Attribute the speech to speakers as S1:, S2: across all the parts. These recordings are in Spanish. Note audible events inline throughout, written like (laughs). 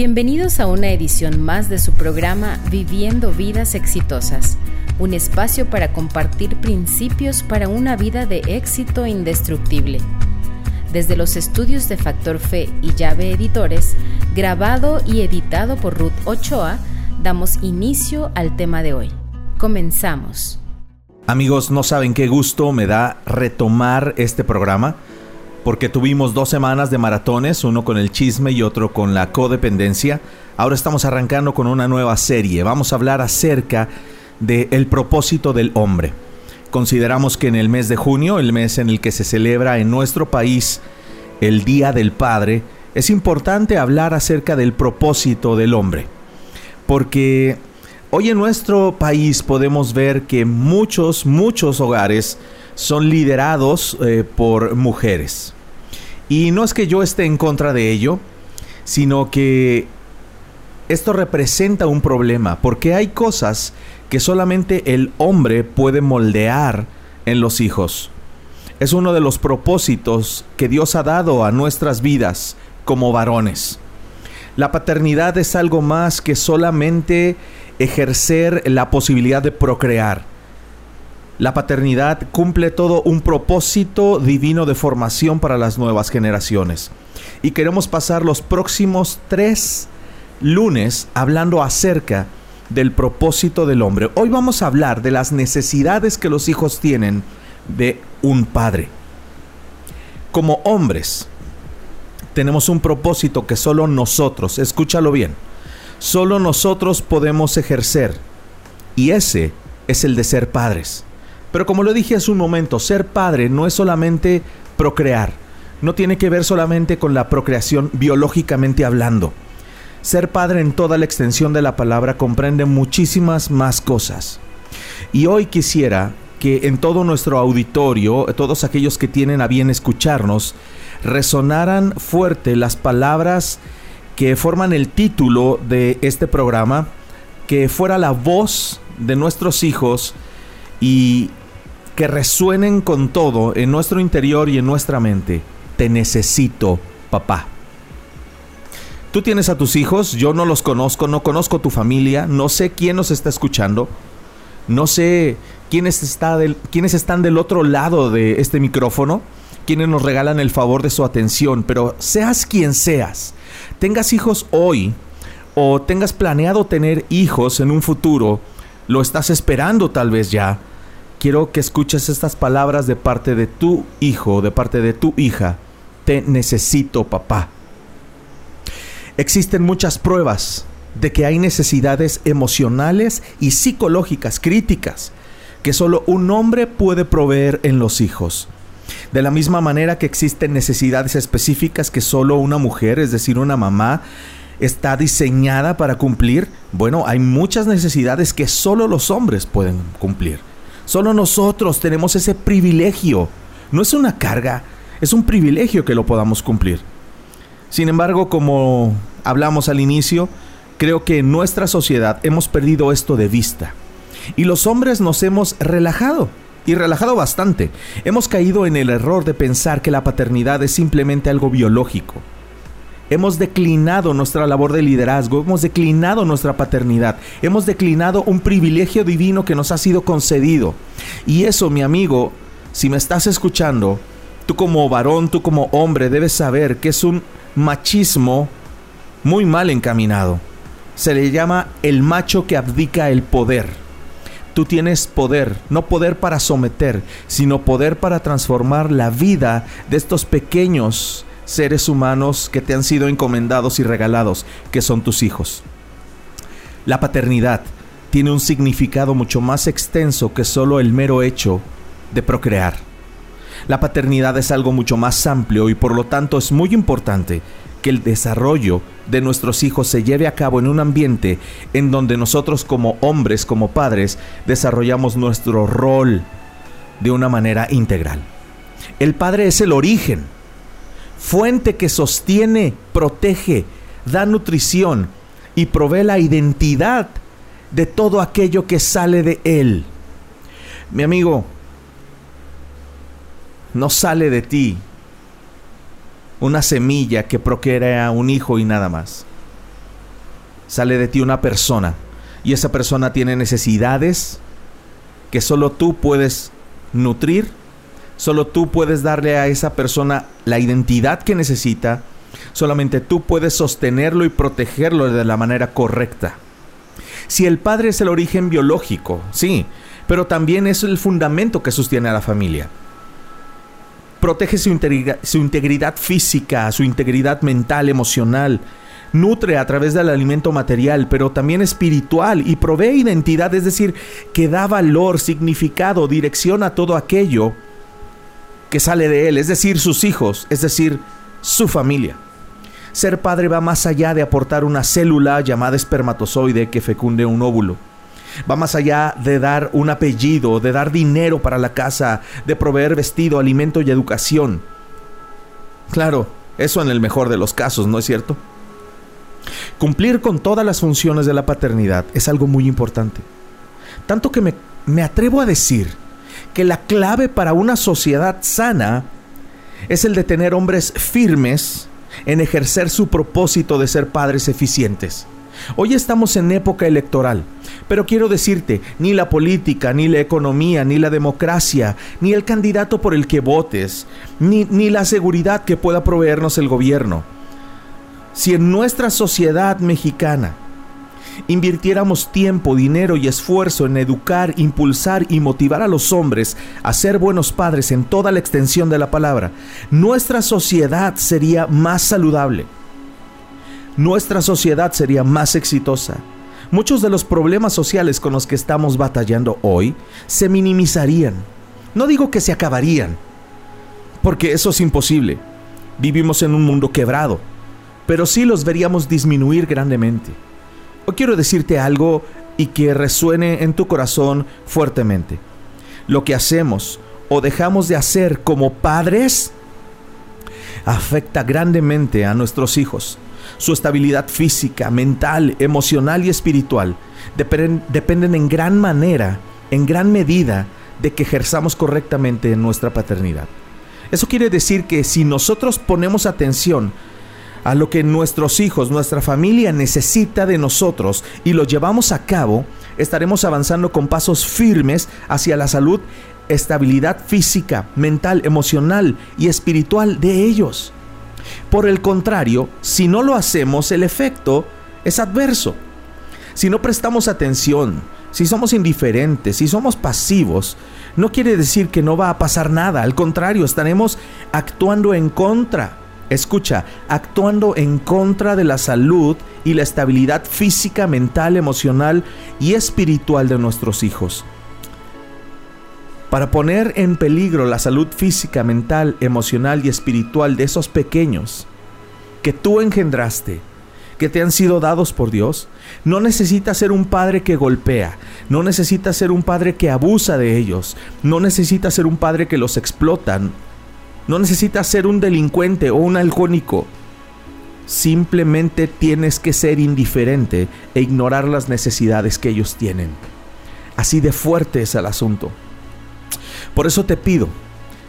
S1: Bienvenidos a una edición más de su programa Viviendo Vidas Exitosas, un espacio para compartir principios para una vida de éxito indestructible. Desde los estudios de Factor Fe y Llave Editores, grabado y editado por Ruth Ochoa, damos inicio al tema de hoy. Comenzamos.
S2: Amigos, no saben qué gusto me da retomar este programa porque tuvimos dos semanas de maratones, uno con el chisme y otro con la codependencia. Ahora estamos arrancando con una nueva serie. Vamos a hablar acerca del propósito del hombre. Consideramos que en el mes de junio, el mes en el que se celebra en nuestro país el Día del Padre, es importante hablar acerca del propósito del hombre. Porque hoy en nuestro país podemos ver que muchos, muchos hogares son liderados eh, por mujeres. Y no es que yo esté en contra de ello, sino que esto representa un problema, porque hay cosas que solamente el hombre puede moldear en los hijos. Es uno de los propósitos que Dios ha dado a nuestras vidas como varones. La paternidad es algo más que solamente ejercer la posibilidad de procrear la paternidad cumple todo un propósito divino de formación para las nuevas generaciones. Y queremos pasar los próximos tres lunes hablando acerca del propósito del hombre. Hoy vamos a hablar de las necesidades que los hijos tienen de un padre. Como hombres, tenemos un propósito que solo nosotros, escúchalo bien, solo nosotros podemos ejercer. Y ese es el de ser padres. Pero como lo dije hace un momento, ser padre no es solamente procrear, no tiene que ver solamente con la procreación biológicamente hablando. Ser padre en toda la extensión de la palabra comprende muchísimas más cosas. Y hoy quisiera que en todo nuestro auditorio, todos aquellos que tienen a bien escucharnos, resonaran fuerte las palabras que forman el título de este programa, que fuera la voz de nuestros hijos y que resuenen con todo en nuestro interior y en nuestra mente. Te necesito, papá. Tú tienes a tus hijos, yo no los conozco, no conozco tu familia, no sé quién nos está escuchando, no sé quiénes, está quiénes están del otro lado de este micrófono, quienes nos regalan el favor de su atención, pero seas quien seas, tengas hijos hoy o tengas planeado tener hijos en un futuro, lo estás esperando tal vez ya, quiero que escuches estas palabras de parte de tu hijo, de parte de tu hija. Te necesito, papá. Existen muchas pruebas de que hay necesidades emocionales y psicológicas críticas que solo un hombre puede proveer en los hijos. De la misma manera que existen necesidades específicas que solo una mujer, es decir, una mamá, está diseñada para cumplir, bueno, hay muchas necesidades que solo los hombres pueden cumplir. Solo nosotros tenemos ese privilegio. No es una carga, es un privilegio que lo podamos cumplir. Sin embargo, como hablamos al inicio, creo que en nuestra sociedad hemos perdido esto de vista. Y los hombres nos hemos relajado, y relajado bastante. Hemos caído en el error de pensar que la paternidad es simplemente algo biológico Hemos declinado nuestra labor de liderazgo, hemos declinado nuestra paternidad, hemos declinado un privilegio divino que nos ha sido concedido. Y eso, mi amigo, si me estás escuchando, tú como varón, tú como hombre, debes saber que es un machismo muy mal encaminado. Se le llama el macho que abdica el poder. Tú tienes poder, no poder para someter, sino poder para transformar la vida de estos pequeños seres humanos que te han sido encomendados y regalados, que son tus hijos. La paternidad tiene un significado mucho más extenso que solo el mero hecho de procrear. La paternidad es algo mucho más amplio y por lo tanto es muy importante que el desarrollo de nuestros hijos se lleve a cabo en un ambiente en donde nosotros como hombres, como padres, desarrollamos nuestro rol de una manera integral. El padre es el origen fuente que sostiene, protege, da nutrición y provee la identidad de todo aquello que sale de Él. Mi amigo, no sale de ti una semilla que procrea un hijo y nada más. sale de ti una persona y esa persona tiene necesidades que solo tú puedes nutrir, solo tú puedes darle a esa persona la identidad que necesita, solamente tú puedes sostenerlo y protegerlo de la manera correcta. Si el padre es el origen biológico, sí, pero también es el fundamento que sostiene a la familia. Protege su integridad, su integridad física, su integridad mental, emocional, nutre a través del alimento material, pero también espiritual y provee identidad, es decir, que da valor, significado, dirección a todo aquello que sale de él, es decir, sus hijos, es decir, su familia. Ser padre va más allá de aportar una célula llamada espermatozoide que fecunde un óvulo. Va más allá de dar un apellido, de dar dinero para la casa, de proveer vestido, alimento y educación. Claro, eso en el mejor de los casos, ¿no es cierto? Cumplir con todas las funciones de la paternidad es algo muy importante. Tanto que me, atrevo a decir que la clave para una sociedad sana es el de tener hombres firmes en ejercer su propósito de ser padres eficientes. Hoy estamos en época electoral, pero quiero decirte, ni la política, ni la economía, ni la democracia, ni el candidato por el que votes, ni, ni la seguridad que pueda proveernos el gobierno, si en nuestra sociedad mexicana invirtiéramos tiempo, dinero y esfuerzo en educar, impulsar y motivar a los hombres a ser buenos padres en toda la extensión de la palabra, nuestra sociedad sería más saludable. Nuestra sociedad sería más exitosa. Muchos de los problemas sociales con los que estamos batallando hoy se minimizarían. No digo que se acabarían, porque eso es imposible. Vivimos en un mundo quebrado pero sí los veríamos disminuir grandemente. O quiero decirte algo y que resuene en tu corazón fuertemente. Lo que hacemos o dejamos de hacer como padres afecta grandemente a nuestros hijos. Su estabilidad física, mental, emocional y espiritual dependen, dependen en gran manera, en gran medida, de que ejerzamos correctamente nuestra paternidad. Eso quiere decir que si nosotros ponemos atención a lo que nuestros hijos, nuestra familia necesita de nosotros y lo llevamos a cabo, estaremos avanzando con pasos firmes hacia la salud, estabilidad física, mental, emocional y espiritual de ellos. Por el contrario, si no lo hacemos, el efecto es adverso. Si no prestamos atención, si somos indiferentes, si somos pasivos, no quiere decir que no va a pasar nada, al contrario, estaremos actuando en contra Escucha, actuando en contra de la salud y la estabilidad física, mental, emocional y espiritual de nuestros hijos. Para poner en peligro la salud física, mental, emocional y espiritual de esos pequeños que tú engendraste, que te han sido dados por Dios, no necesitas ser un padre que golpea, no necesitas ser un padre que abusa de ellos, no necesitas ser un padre que los explota, no necesitas ser un delincuente o un alcohólico. Simplemente tienes que ser indiferente e ignorar las necesidades que ellos tienen. Así de fuerte es el asunto. Por eso te pido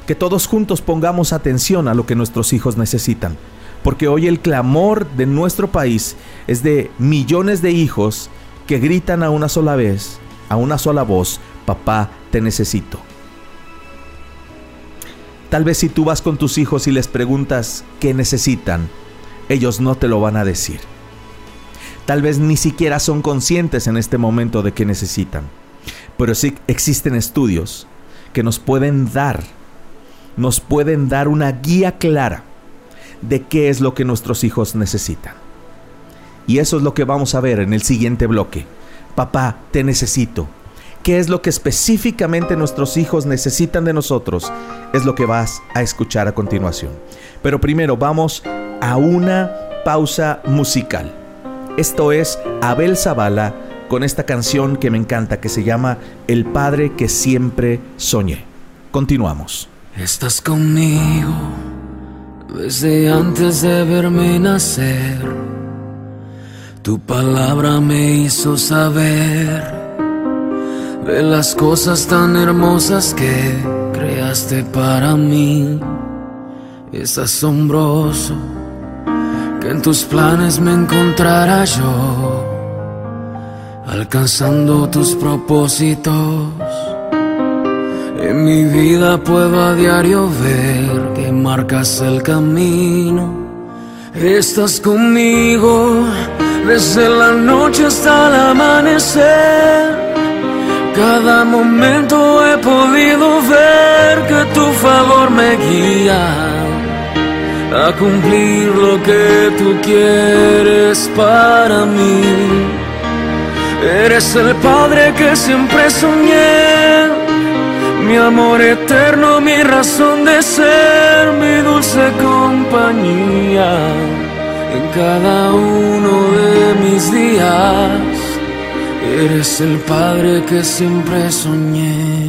S2: que todos juntos pongamos atención a lo que nuestros hijos necesitan. Porque hoy el clamor de nuestro país es de millones de hijos que gritan a una sola vez, a una sola voz, papá, te necesito. Tal vez si tú vas con tus hijos y les preguntas qué necesitan, ellos no te lo van a decir. Tal vez ni siquiera son conscientes en este momento de qué necesitan. Pero sí existen estudios que nos pueden dar, nos pueden dar una guía clara de qué es lo que nuestros hijos necesitan. Y eso es lo que vamos a ver en el siguiente bloque. Papá, te necesito qué es lo que específicamente nuestros hijos necesitan de nosotros, es lo que vas a escuchar a continuación. Pero primero vamos a una pausa musical. Esto es Abel Zavala con esta canción que me encanta que se llama El Padre que siempre soñé. Continuamos.
S3: Estás conmigo desde antes de verme nacer. Tu palabra me hizo saber de las cosas tan hermosas que creaste para mí. Es asombroso que en tus planes me encontrara yo.
S4: alcanzando tus propósitos. En mi vida puedo a diario ver que marcas el camino. Estás conmigo desde la noche hasta el amanecer. Cada momento he podido ver que tu favor me guía a cumplir lo que tú quieres para mí. Eres el Padre que siempre soñé, mi amor eterno, mi razón de ser, mi dulce compañía en cada uno de mis días. Eres el Padre que siempre soñé.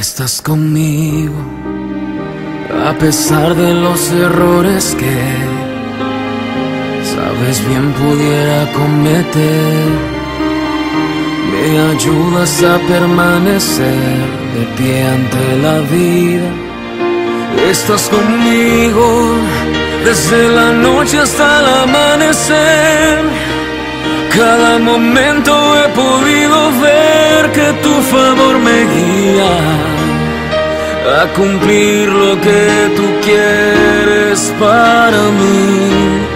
S4: estás conmigo, a pesar de los errores que sabes bien pudiera cometer. Me ayudas a permanecer de pie ante la vida. Estás conmigo desde la noche hasta el amanecer. Cada momento he podido ver que tu favor me guía a cumplir lo que tú quieres para mí.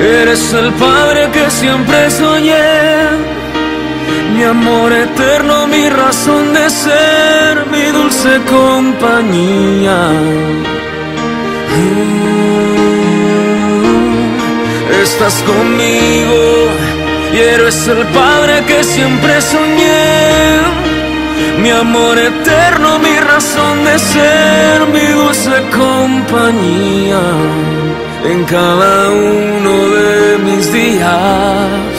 S4: Eres el Padre que siempre soñé, mi amor eterno, mi razón de ser, mi dulce compañía. Mm, estás conmigo y eres el Padre que siempre soñé mi amor eterno, mi razón de ser, mi dulce compañía en cada uno de mis días.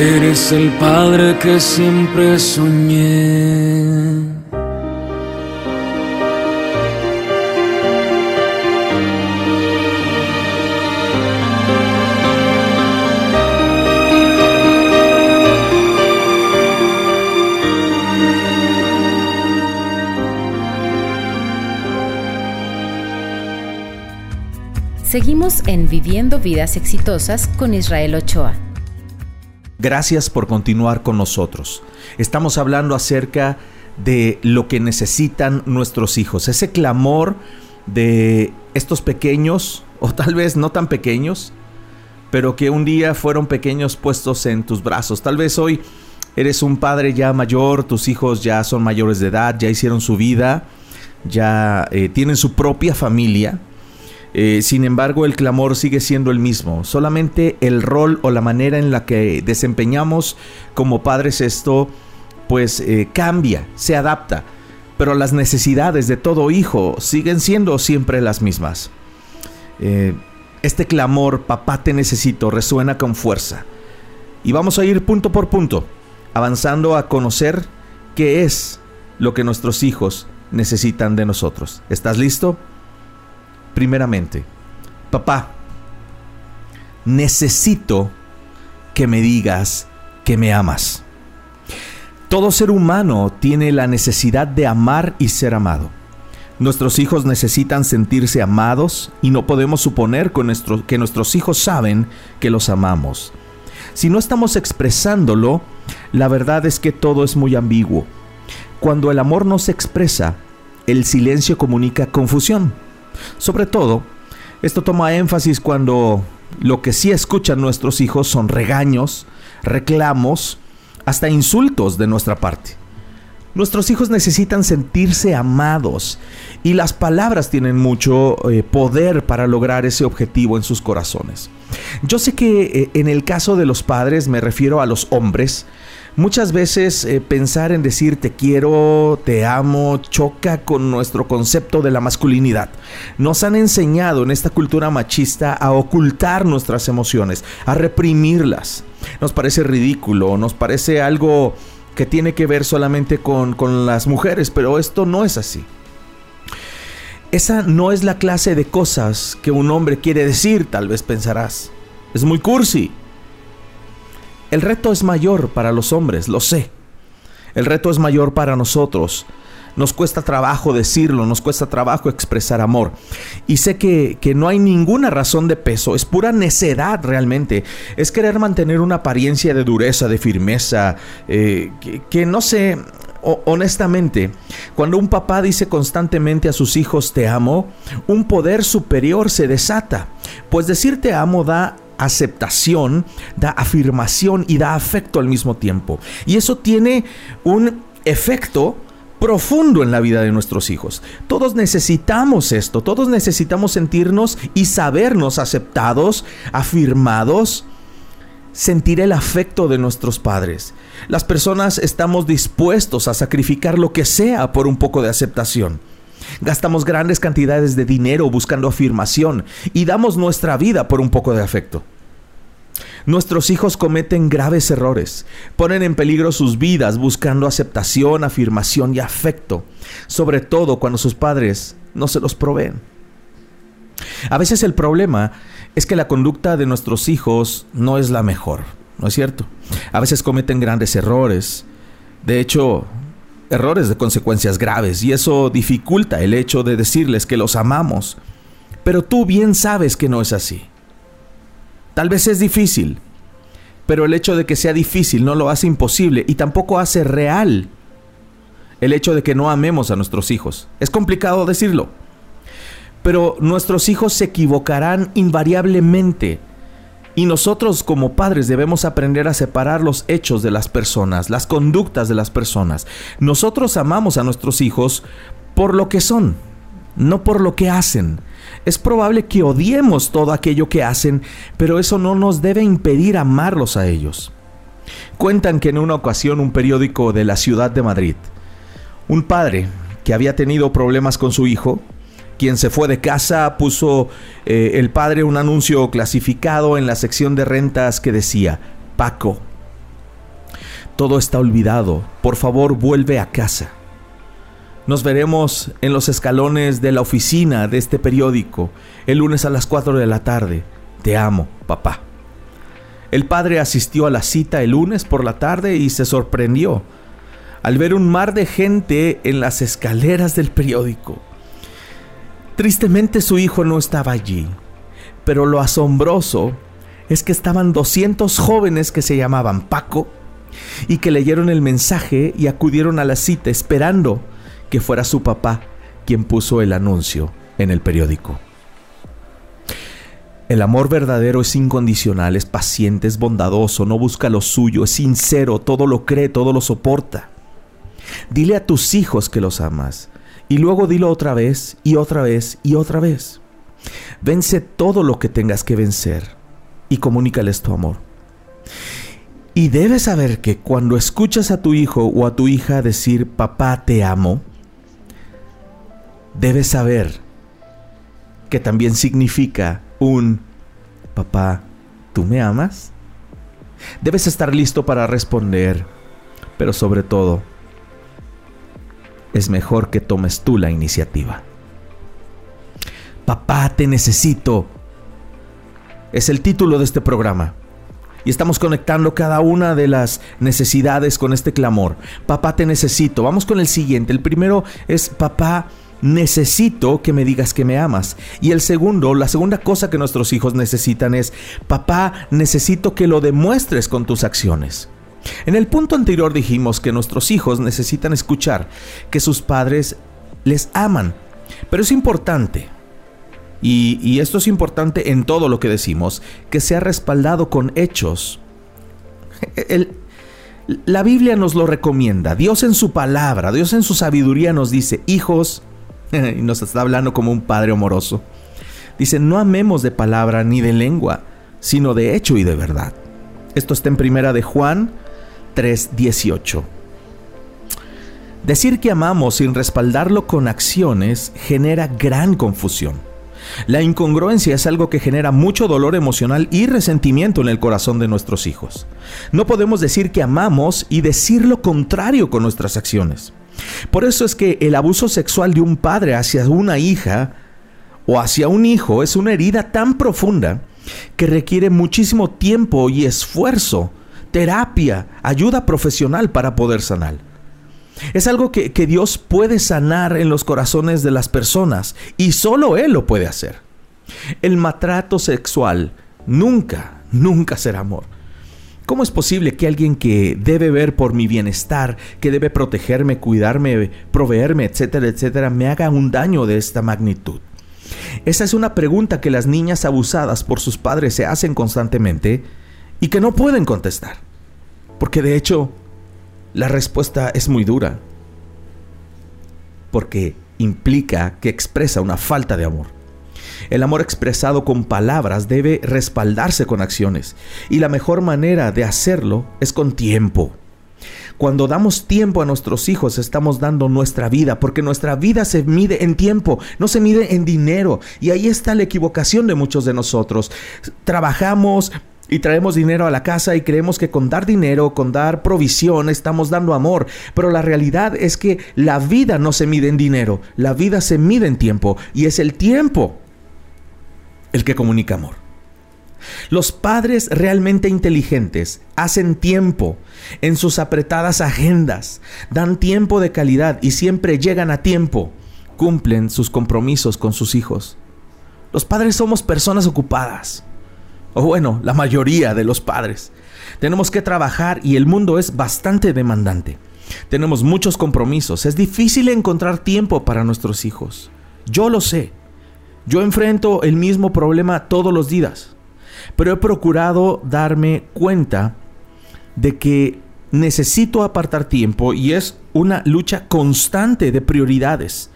S4: Eres el Padre que siempre soñé.
S1: Seguimos en Viviendo Vidas Exitosas con Israel Ochoa.
S2: Gracias por continuar con nosotros. Estamos hablando acerca de lo que necesitan nuestros hijos, ese clamor de estos pequeños, (laughs) o tal vez no tan pequeños, pero que un día fueron pequeños puestos en tus brazos. Tal vez hoy eres un padre ya mayor, tus hijos ya son mayores de edad, ya hicieron su vida, ya eh, tienen su propia familia eh, sin embargo, el clamor sigue siendo el mismo. Solamente el rol o la manera en la que desempeñamos como padres esto, pues eh, cambia, se adapta. Pero las necesidades de todo hijo siguen siendo siempre las mismas. Eh, este clamor, papá te necesito, resuena con fuerza. Y vamos a ir punto por punto, avanzando a conocer qué es lo que nuestros hijos necesitan de nosotros. ¿Estás listo? Primeramente, papá, necesito que me digas que me amas. Todo ser humano tiene la necesidad de amar y ser amado. Nuestros hijos necesitan sentirse amados y no podemos suponer que nuestros hijos saben que los amamos. Si no estamos expresándolo, la verdad es que todo es muy ambiguo. Cuando el amor no se expresa, el silencio comunica confusión. Sobre todo, esto toma énfasis cuando lo que sí escuchan nuestros hijos son regaños, reclamos, hasta insultos de nuestra parte. Nuestros hijos necesitan sentirse amados y las palabras tienen mucho eh, poder para lograr ese objetivo en sus corazones. Yo sé que eh, en el caso de los padres me refiero a los hombres, Muchas veces eh, pensar en decir te quiero, te amo, choca con nuestro concepto de la masculinidad. Nos han enseñado en esta cultura machista a ocultar nuestras emociones, a reprimirlas. Nos parece ridículo, nos parece algo que tiene que ver solamente con, con las mujeres, pero esto no es así. Esa no es la clase de cosas que un hombre quiere decir, tal vez pensarás. Es muy cursi. El reto es mayor para los hombres, lo sé. El reto es mayor para nosotros. Nos cuesta trabajo decirlo, nos cuesta trabajo expresar amor. Y sé que, no hay ninguna razón de peso, es pura necedad realmente. Es querer mantener una apariencia de dureza, de firmeza, eh, que, no sé, honestamente, cuando un papá dice constantemente a sus hijos te amo, un poder superior se desata. Pues decir te amo da aceptación, da afirmación y da afecto al mismo tiempo. Y eso tiene un efecto profundo en la vida de nuestros hijos. Todos necesitamos esto, todos necesitamos sentirnos y sabernos aceptados, afirmados, sentir el afecto de nuestros padres. Las personas estamos dispuestos a sacrificar lo que sea por un poco de aceptación. Gastamos grandes cantidades de dinero buscando afirmación y damos nuestra vida por un poco de afecto. Nuestros hijos cometen graves errores, ponen en peligro sus vidas buscando aceptación, afirmación y afecto, sobre todo cuando sus padres no se los proveen. A veces el problema es que la conducta de nuestros hijos no es la mejor, ¿no es cierto? A veces cometen grandes errores, de hecho, errores de consecuencias graves, y eso dificulta el hecho de decirles que los amamos. Pero tú bien sabes que no es así. Tal vez es difícil, pero el hecho de que sea difícil no lo hace imposible y tampoco hace real el hecho de que no amemos a nuestros hijos. Es complicado decirlo, pero nuestros hijos se equivocarán invariablemente y nosotros como padres debemos aprender a separar los hechos de las personas, las conductas de las personas. Nosotros amamos a nuestros hijos por lo que son, no por lo que hacen. Es probable que odiemos todo aquello que hacen, pero eso no nos debe impedir amarlos a ellos. Cuentan que en una ocasión un periódico de la ciudad de Madrid, un padre que había tenido problemas con su hijo, quien se fue de casa, puso eh, el padre un anuncio clasificado en la sección de rentas que decía, Paco, todo está olvidado, por favor vuelve a casa. Nos veremos en los escalones de la oficina de este periódico el lunes a las 4 de la tarde. Te amo, papá. El padre asistió a la cita el lunes por la tarde y se sorprendió al ver un mar de gente en las escaleras del periódico. Tristemente su hijo no estaba allí, pero lo asombroso es que estaban 200 jóvenes que se llamaban Paco y que leyeron el mensaje y acudieron a la cita esperando que fuera su papá quien puso el anuncio en el periódico. El amor verdadero es incondicional, es paciente, es bondadoso, no busca lo suyo, es sincero, todo lo cree, todo lo soporta. Dile a tus hijos que los amas y luego dilo otra vez y otra vez y otra vez. Vence todo lo que tengas que vencer y comunícales tu amor. Y debes saber que cuando escuchas a tu hijo o a tu hija decir papá te amo, debes saber que también significa un papá, ¿tú me amas? Debes estar listo para responder, pero sobre todo, es mejor que tomes tú la iniciativa. Papá, te necesito. Es el título de este programa. Y estamos conectando cada una de las necesidades con este clamor. Papá, te necesito. Vamos con el siguiente. El primero es, papá, necesito que me digas que me amas. Y el segundo, la segunda cosa que nuestros hijos necesitan es, papá, necesito que lo demuestres con tus acciones. En el punto anterior dijimos que nuestros hijos necesitan escuchar que sus padres les aman. Pero es importante, y, esto es importante en todo lo que decimos, que sea respaldado con hechos. (laughs) la Biblia nos lo recomienda, Dios en su palabra, Dios en su sabiduría nos dice, hijos, (laughs) y nos está hablando como un padre amoroso. Dice, no amemos de palabra ni de lengua, sino de hecho y de verdad. Esto está en primera de Juan 3:18. Decir que amamos sin respaldarlo con acciones genera gran confusión. La incongruencia es algo que genera mucho dolor emocional y resentimiento en el corazón de nuestros hijos. No podemos decir que amamos y decir lo contrario con nuestras acciones. Por eso es que el abuso sexual de un padre hacia una hija o hacia un hijo es una herida tan profunda que requiere muchísimo tiempo y esfuerzo, terapia, ayuda profesional para poder sanar. Es algo que, que Dios puede sanar en los corazones de las personas y solo Él lo puede hacer. El maltrato sexual nunca, nunca será amor. ¿Cómo es posible que alguien que debe ver por mi bienestar, que debe protegerme, cuidarme, proveerme, etcétera, etcétera, me haga un daño de esta magnitud? Esa es una pregunta que las niñas abusadas por sus padres se hacen constantemente y que no pueden contestar. Porque de hecho, la respuesta es muy dura. Porque implica que expresa una falta de amor. El amor expresado con palabras debe respaldarse con acciones y la mejor manera de hacerlo es con tiempo. Cuando damos tiempo a nuestros hijos estamos dando nuestra vida, porque nuestra vida se mide en tiempo, no se mide en dinero. Y ahí está la equivocación de muchos de nosotros. Trabajamos, y traemos dinero a la casa y creemos que con dar dinero, con dar provisión, estamos dando amor. Pero la realidad es que la vida no se mide en dinero, la vida se mide en tiempo y es el tiempo el que comunica amor. Los padres realmente inteligentes hacen tiempo en sus apretadas agendas, dan tiempo de calidad y siempre llegan a tiempo, cumplen sus compromisos con sus hijos. Los padres somos personas ocupadas, bueno, la mayoría de los padres. Tenemos que trabajar y el mundo es bastante demandante. Tenemos muchos compromisos, es difícil encontrar tiempo para nuestros hijos. Yo lo sé. Yo enfrento el mismo problema todos los días, pero he procurado darme cuenta de que necesito apartar tiempo y es una lucha constante de prioridades.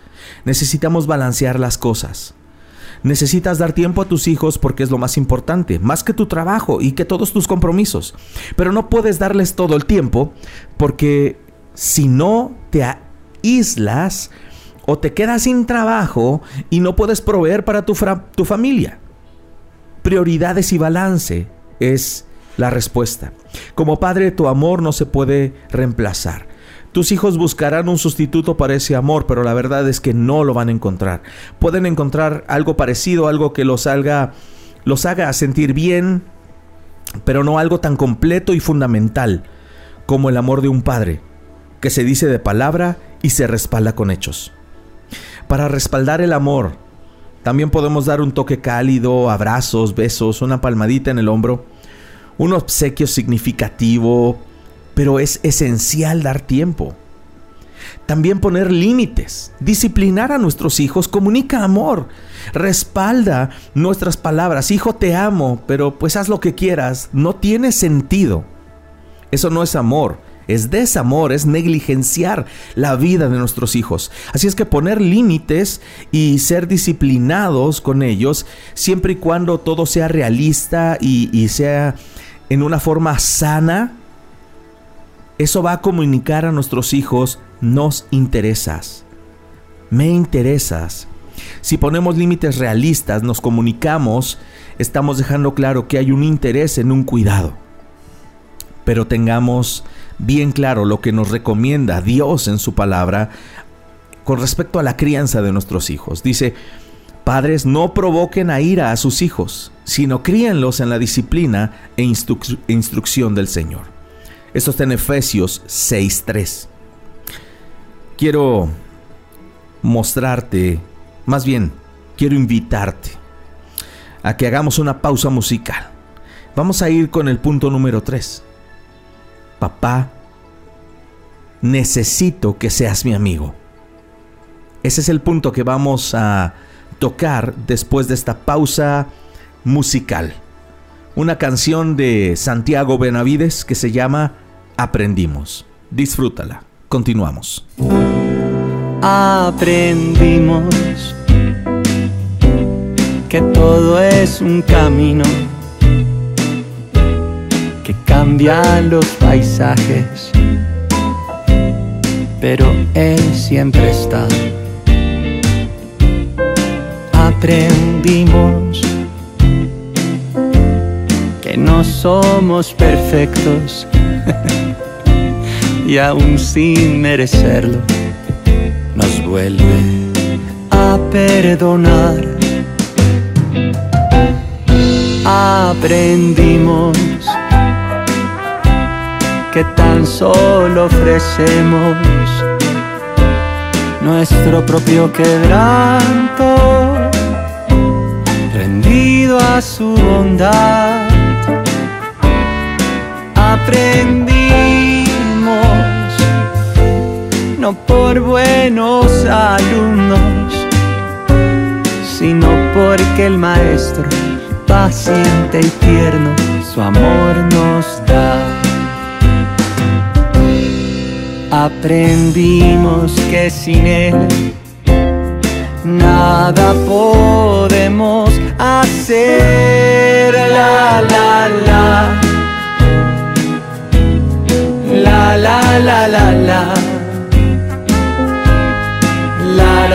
S2: Necesitamos balancear las cosas. Necesitas dar tiempo a tus hijos porque es lo más importante, más que tu trabajo y que todos tus compromisos. Pero no puedes darles todo el tiempo porque si no te aíslas, o te quedas sin trabajo y no puedes proveer para tu, tu familia. Prioridades y balance es la respuesta. Como padre, tu amor no se puede reemplazar. Tus hijos buscarán un sustituto para ese amor, pero la verdad es que no lo van a encontrar. Pueden encontrar algo parecido, algo que los haga, los haga sentir bien, pero no algo tan completo y fundamental como el amor de un padre, que se dice de palabra y se respalda con hechos para respaldar el amor. También podemos dar un toque cálido, abrazos, besos, una palmadita en el hombro, un obsequio significativo, pero es esencial dar tiempo. También poner límites, disciplinar a nuestros hijos, comunica amor, respalda nuestras palabras, hijo te amo, pero pues haz lo que quieras, no tiene sentido. Eso no es amor, es desamor, es negligenciar la vida de nuestros hijos. Así es que poner límites y ser disciplinados con ellos, siempre y cuando todo sea realista y, sea en una forma sana, eso va a comunicar a nuestros hijos, nos interesas, me interesas. Si ponemos límites realistas, nos comunicamos, estamos dejando claro que hay un interés en un cuidado. Pero tengamos bien claro lo que nos recomienda Dios en su palabra con respecto a la crianza de nuestros hijos. Dice, padres, no provoquen a ira a sus hijos, sino críenlos en la disciplina e instrucción del Señor. Esto está en Efesios 6.3. Quiero mostrarte, más bien, quiero invitarte a que hagamos una pausa musical. Vamos a ir con el punto número 3 papá, necesito que seas mi amigo. Ese es el punto que vamos a tocar después de esta pausa musical. Una canción de Santiago Benavides que se llama Aprendimos. Disfrútala. Continuamos.
S5: Aprendimos que todo es un camino cambia los paisajes, pero Él siempre está. Aprendimos que no somos perfectos y aún sin merecerlo, nos vuelve a perdonar. Aprendimos que tan solo ofrecemos nuestro propio quebranto, rendido a su bondad. Aprendimos, no por buenos alumnos, sino porque el maestro, paciente y tierno, su amor nos da. Aprendimos que sin Él nada podemos hacer. La la la. La la la la la.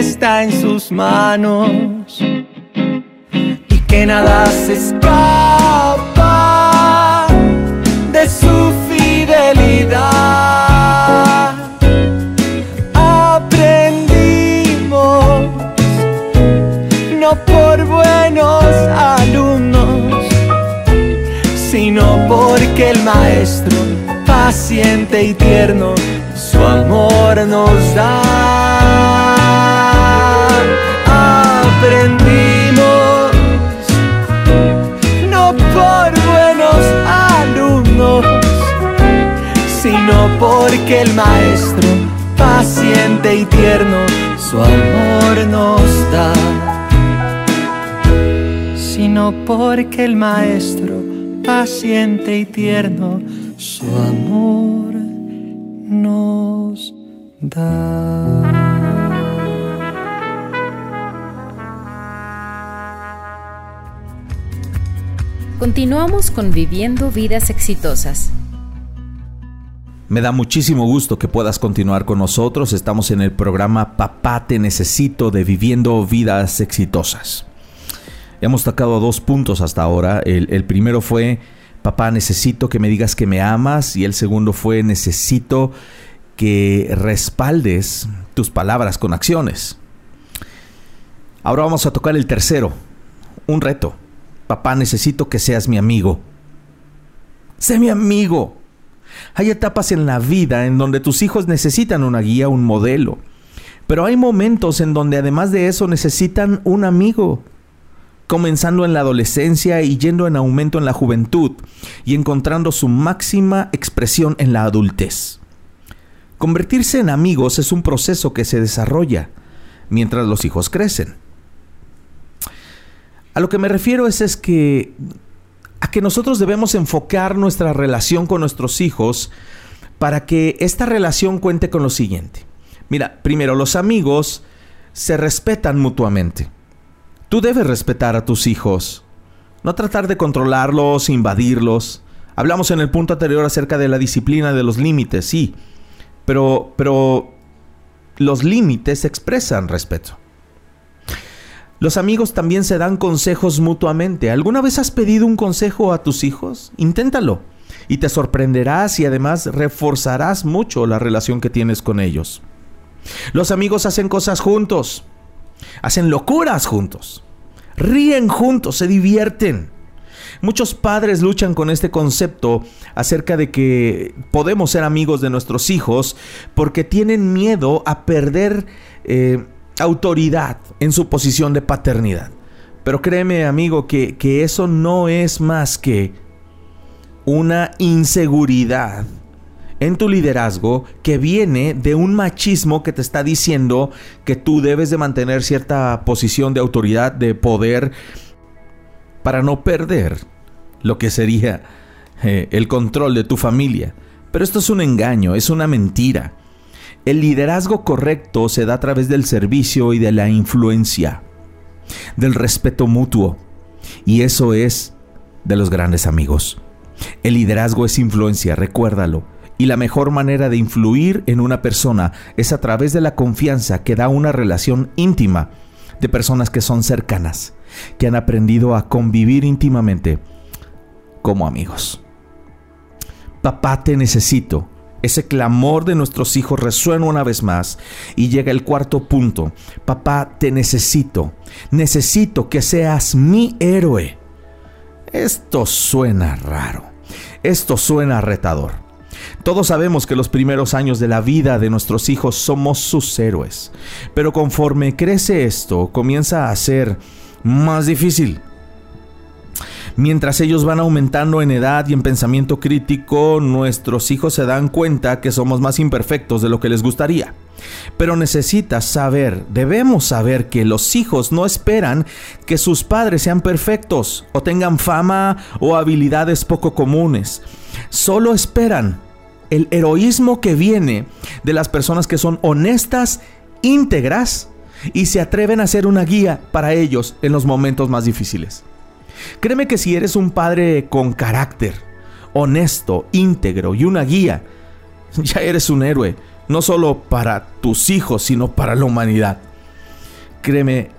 S5: está en sus manos y que nada se escapa de su fidelidad porque el maestro, paciente y tierno, su amor nos da. Sino porque el maestro, paciente y tierno, su amor nos da. Sino porque el maestro, paciente y tierno, su amor nos da.
S1: Continuamos con Viviendo Vidas Exitosas.
S2: Me da muchísimo gusto que puedas continuar con nosotros. Estamos en el programa Papá Te Necesito de Viviendo Vidas Exitosas. Hemos tocado dos puntos hasta ahora. El, primero fue, papá, necesito que me digas que me amas. Y el segundo fue, necesito que respaldes tus palabras con acciones. Ahora vamos a tocar el tercero, un reto. Papá, necesito que seas mi amigo. Sé mi amigo. Hay etapas en la vida en donde tus hijos necesitan una guía, un modelo. Pero hay momentos en donde además de eso necesitan un amigo comenzando en la adolescencia y yendo en aumento en la juventud y encontrando su máxima expresión en la adultez. Convertirse en amigos es un proceso que se desarrolla mientras los hijos crecen. A lo que me refiero es, es que a que nosotros debemos enfocar nuestra relación con nuestros hijos para que esta relación cuente con lo siguiente. Mira, primero los amigos se respetan mutuamente. Tú debes respetar a tus hijos, no tratar de controlarlos, invadirlos. Hablamos en el punto anterior acerca de la disciplina de los límites, sí, pero, pero los límites expresan respeto. Los amigos también se dan consejos mutuamente. ¿Alguna vez has pedido un consejo a tus hijos? Inténtalo y te sorprenderás y además reforzarás mucho la relación que tienes con ellos. Los amigos hacen cosas juntos. Hacen locuras juntos. Ríen juntos, se divierten. Muchos padres luchan con este concepto acerca de que podemos ser amigos de nuestros hijos porque tienen miedo a perder eh, autoridad en su posición de paternidad. Pero créeme amigo que, que eso no es más que una inseguridad en tu liderazgo que viene de un machismo que te está diciendo que tú debes de mantener cierta posición de autoridad, de poder, para no perder lo que sería eh, el control de tu familia. Pero esto es un engaño, es una mentira. El liderazgo correcto se da a través del servicio y de la influencia, del respeto mutuo. Y eso es de los grandes amigos. El liderazgo es influencia, recuérdalo Y la mejor manera de influir en una persona es a través de la confianza que da una relación íntima de personas que son cercanas, que han aprendido a convivir íntimamente como amigos. Papá, te necesito. Ese clamor de nuestros hijos resuena una vez más y llega el cuarto punto. Papá, te necesito. Necesito que seas mi héroe. Esto suena raro. Esto suena retador. Todos sabemos que los primeros años de la vida de nuestros hijos somos sus héroes. Pero conforme crece esto, comienza a ser más difícil. Mientras ellos van aumentando en edad y en pensamiento crítico, nuestros hijos se dan cuenta que somos más imperfectos de lo que les gustaría. Pero necesitas saber, debemos saber que los hijos no esperan que sus padres sean perfectos o tengan fama o habilidades poco comunes. Solo esperan el heroísmo que viene de las personas que son honestas, íntegras y se atreven a ser una guía para ellos en los momentos más difíciles. Créeme que si eres un padre con carácter, honesto, íntegro y una guía, (laughs) ya eres un héroe, no solo para tus hijos, sino para la humanidad. Créeme,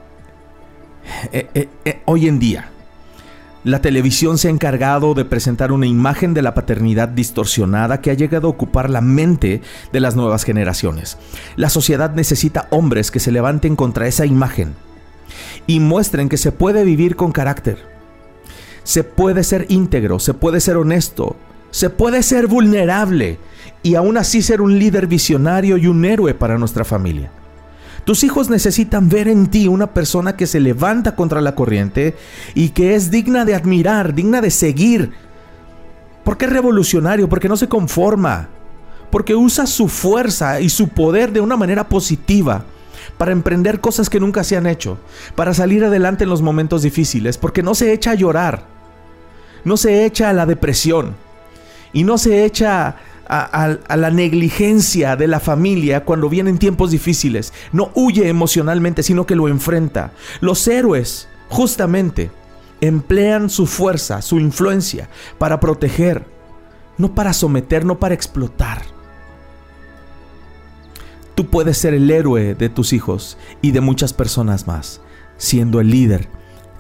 S2: eh, eh, eh, hoy en día, la televisión se ha encargado de presentar una imagen de la paternidad distorsionada que ha llegado a ocupar la mente de las nuevas generaciones. La sociedad necesita hombres que se levanten contra esa imagen y muestren que se puede vivir con carácter. Se puede ser íntegro, se puede ser honesto, se puede ser vulnerable y aún así ser un líder visionario y un héroe para nuestra familia. Tus hijos necesitan ver en ti una persona que se levanta contra la corriente y que es digna de admirar, digna de seguir. Porque es revolucionario, porque no se conforma, porque usa su fuerza y su poder de una manera positiva para emprender cosas que nunca se han hecho, para salir adelante en los momentos difíciles, porque no se echa a llorar, no se echa a la depresión y no se echa a, la negligencia de la familia cuando vienen tiempos difíciles. No huye emocionalmente, sino que lo enfrenta. Los héroes, justamente, emplean su fuerza, su influencia, para proteger, no para someter, no para explotar. Tú puedes ser el héroe de tus hijos y de muchas personas más, siendo el líder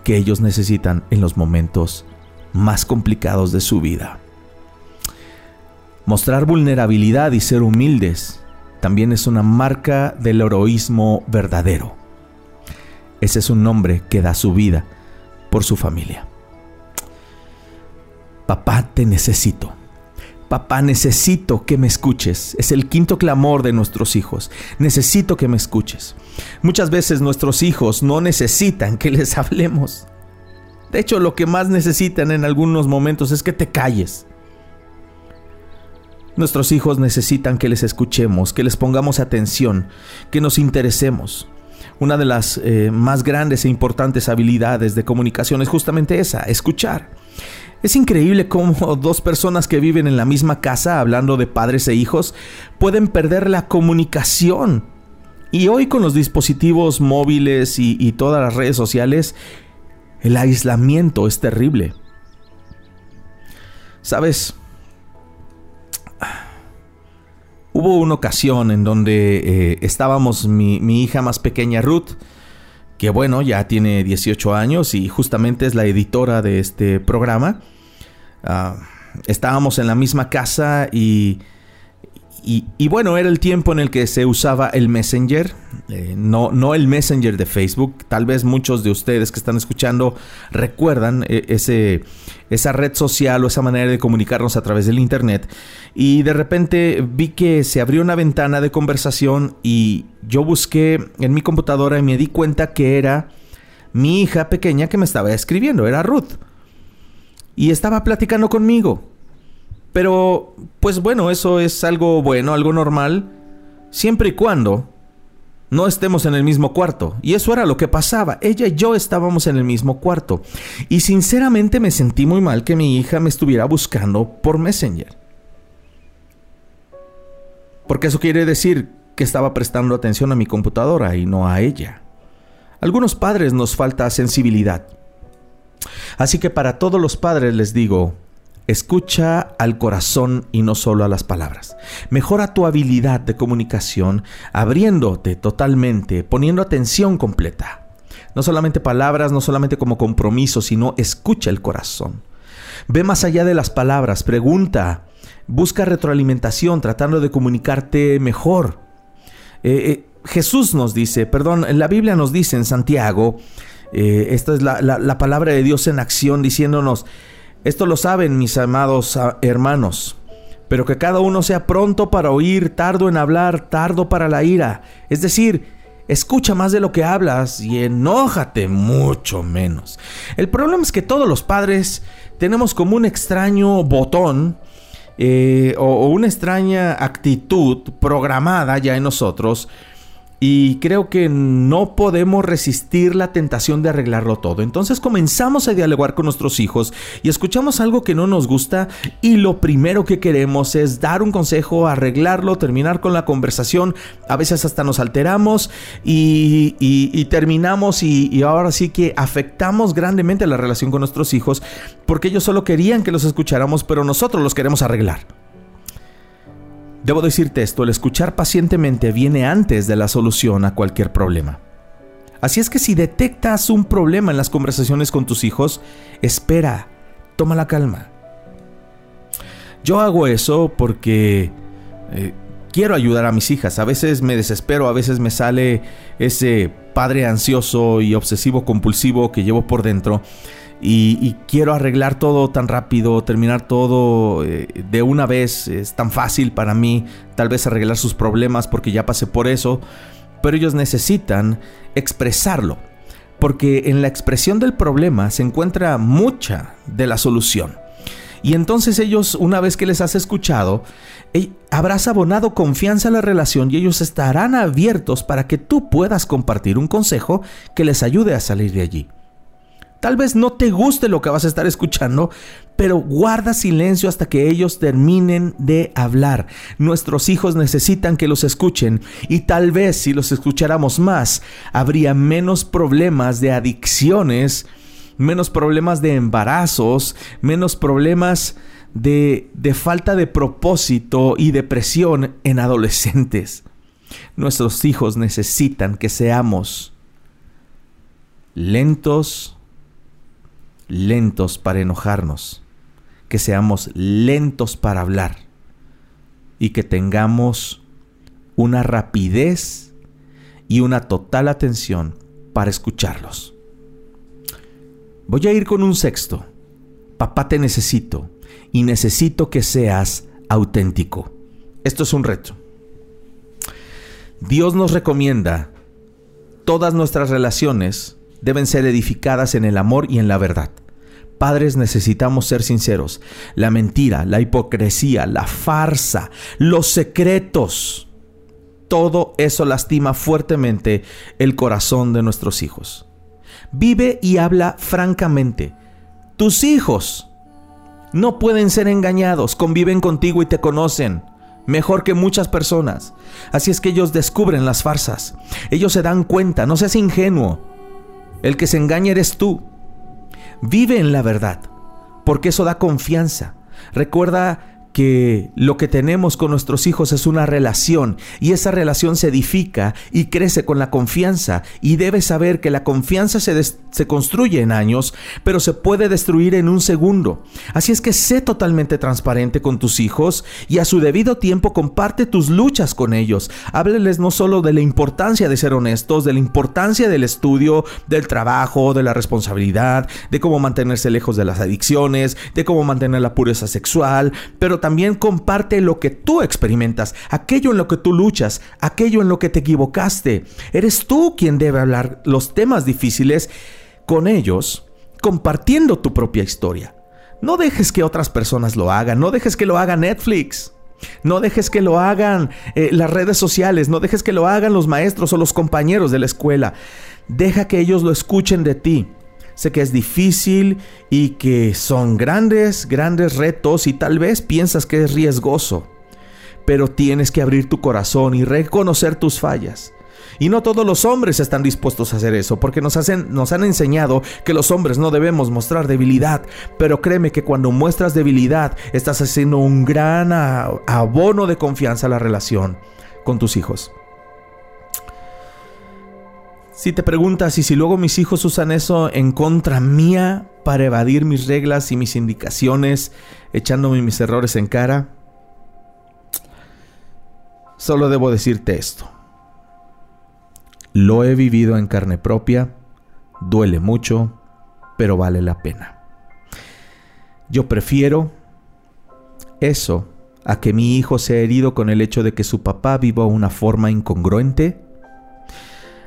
S2: que ellos necesitan en los momentos más complicados de su vida. Mostrar vulnerabilidad y ser humildes también es una marca del heroísmo verdadero. Ese es un hombre que da su vida por su familia. Papá, te necesito. Papá, necesito que me escuches. Es el quinto clamor de nuestros hijos. Necesito que me escuches. Muchas veces nuestros hijos no necesitan que les (laughs) hablemos. De hecho, lo que más necesitan en algunos momentos es que te calles. Nuestros hijos necesitan que les escuchemos, que les pongamos atención, que nos interesemos. Una de las eh, más grandes e importantes habilidades de comunicación es justamente esa, escuchar. Es increíble cómo (laughs) dos personas que viven en la misma casa, hablando de padres e hijos, pueden perder la comunicación. Y hoy con los dispositivos móviles y, todas las redes sociales, el aislamiento es terrible. Sabes, Hubo una ocasión en donde eh, estábamos mi, hija más pequeña Ruth, que bueno, ya tiene 18 años y justamente es la editora de este programa. Ah, estábamos en la misma casa y y, bueno, era el tiempo en el que se usaba el Messenger, eh, no, no el Messenger de Facebook. Tal vez muchos de ustedes que están escuchando recuerdan eh, ese, esa red social o esa manera de comunicarnos a través del Internet. Y de repente vi que se abrió una ventana de conversación y yo busqué en mi computadora y me di cuenta que era mi hija pequeña que me estaba escribiendo, era Ruth. Y estaba platicando conmigo. Pero, pues bueno, eso es algo bueno, algo normal, siempre y cuando no estemos en el mismo cuarto. Y eso era lo que pasaba. Ella y yo estábamos en el mismo cuarto. Y sinceramente me sentí muy mal que mi hija me estuviera buscando por Messenger. Porque eso quiere decir que estaba prestando atención a mi computadora y no a ella. algunos padres nos falta sensibilidad. Así que para todos los padres les digo, Escucha al corazón y no solo a las palabras. Mejora tu habilidad de comunicación abriéndote totalmente, poniendo atención completa. No solamente palabras, no solamente como compromiso, sino escucha el corazón. Ve más allá de las palabras, pregunta, busca retroalimentación tratando de comunicarte mejor. Eh, eh, Jesús nos dice, perdón, la Biblia nos dice en Santiago, eh, esta es la palabra de Dios en acción diciéndonos, esto lo saben mis amados ah, hermanos, pero que cada uno sea pronto para oír, tardo en hablar, tardo para la ira. Es decir, escucha más de lo que hablas y enójate mucho menos. El problema es que todos los padres tenemos como un extraño botón eh, o una extraña actitud programada ya en nosotros y creo que no podemos resistir la tentación de arreglarlo todo. Entonces comenzamos a dialogar con nuestros hijos y escuchamos algo que no nos gusta y lo primero que queremos es dar un consejo, arreglarlo, terminar con la conversación. A veces hasta nos alteramos y, terminamos y, y ahora sí que afectamos grandemente la relación con nuestros hijos porque ellos solo querían que los escucháramos, pero nosotros los queremos arreglar. Debo decirte esto, el escuchar pacientemente viene antes de la solución a cualquier problema. Así es que si detectas un problema en las conversaciones con tus hijos, espera, toma la calma. Yo hago eso porque eh, quiero ayudar a mis hijas. A veces me desespero, a veces me sale ese padre ansioso y obsesivo compulsivo que llevo por dentro y, quiero arreglar todo tan rápido, terminar todo eh, de una vez. Es tan fácil para mí tal vez arreglar sus problemas porque ya pasé por eso, pero ellos necesitan expresarlo, porque en la expresión del problema se encuentra mucha de la solución. Y entonces ellos, una vez que les has escuchado, habrás abonado confianza a la relación y ellos estarán abiertos para que tú puedas compartir un consejo que les ayude a salir de allí. Tal vez no te guste lo que vas a estar escuchando, pero guarda silencio hasta que ellos terminen de hablar. Nuestros hijos necesitan que los escuchen y tal vez si los escucháramos más, habría menos problemas de adicciones, menos problemas de embarazos, menos problemas de, de falta de propósito y depresión en adolescentes. Nuestros hijos necesitan que seamos lentos, lentos para enojarnos, que seamos lentos para hablar y que tengamos una rapidez y una total atención para escucharlos. Voy a ir con un sexto. Papá te necesito y necesito que seas auténtico. Esto es un reto. Dios nos recomienda todas nuestras relaciones deben ser edificadas en el amor y en la verdad. Padres necesitamos ser sinceros. La mentira, la hipocresía, la farsa, los secretos, todo eso lastima fuertemente el corazón de nuestros hijos. Vive y habla francamente. Tus hijos no pueden ser engañados, conviven contigo y te conocen mejor que muchas personas. Así es que ellos descubren las farsas. Ellos se dan cuenta, no seas ingenuo. El que se engaña eres tú. Vive en la verdad, porque eso da confianza. Recuerda que lo que tenemos con nuestros hijos es una relación y esa relación se edifica y crece con la confianza y debes saber que la confianza se, se, construye en años pero se puede destruir en un segundo. Así es que sé totalmente transparente con tus hijos y a su debido tiempo comparte tus luchas con ellos. Hábleles no solo de la importancia de ser honestos de la importancia del estudio del trabajo de la responsabilidad de cómo mantenerse lejos de las adicciones de cómo mantener la pureza sexual pero también comparte lo que tú experimentas, aquello en lo que tú luchas, aquello en lo que te equivocaste. Eres tú quien debe hablar los temas difíciles con ellos, compartiendo tu propia historia. No dejes que otras personas lo hagan, no dejes que lo haga Netflix. No dejes que lo hagan eh, las redes sociales, no dejes que lo hagan los maestros o los compañeros de la escuela. Deja que ellos lo escuchen de ti. Sé que es difícil y que son grandes, grandes retos y tal vez piensas que es riesgoso. Pero tienes que abrir tu corazón y reconocer tus fallas.
S6: Y no todos los hombres están dispuestos a hacer eso, porque nos, hacen, nos han enseñado que los hombres no debemos mostrar debilidad. Pero créeme que cuando muestras debilidad, estás haciendo un gran abono de confianza a la relación con tus hijos. Si te preguntas y si luego mis hijos usan eso en contra mía para evadir mis reglas y mis indicaciones, echándome mis errores en cara, solo debo decirte esto. Lo he vivido en carne propia, duele mucho, pero vale la pena. Yo prefiero eso a que mi hijo sea herido con el hecho de que su papá viva una forma incongruente.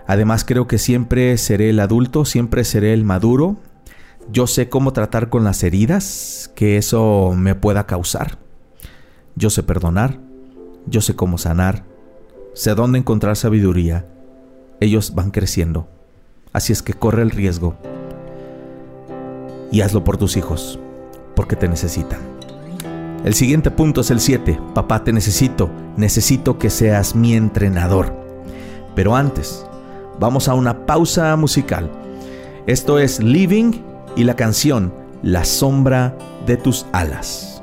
S6: Además creo que siempre seré el adulto, siempre seré el maduro. Yo sé cómo tratar con las heridas que eso me pueda causar. Yo sé perdonar, yo sé cómo sanar, sé dónde encontrar sabiduría ellos van creciendo. Así es que corre el riesgo y hazlo por tus hijos, porque te necesitan. El siguiente punto es el 7. Papá, te necesito. Necesito que seas mi entrenador. Pero antes, vamos a una pausa musical. Esto es Living y la canción La sombra de tus alas.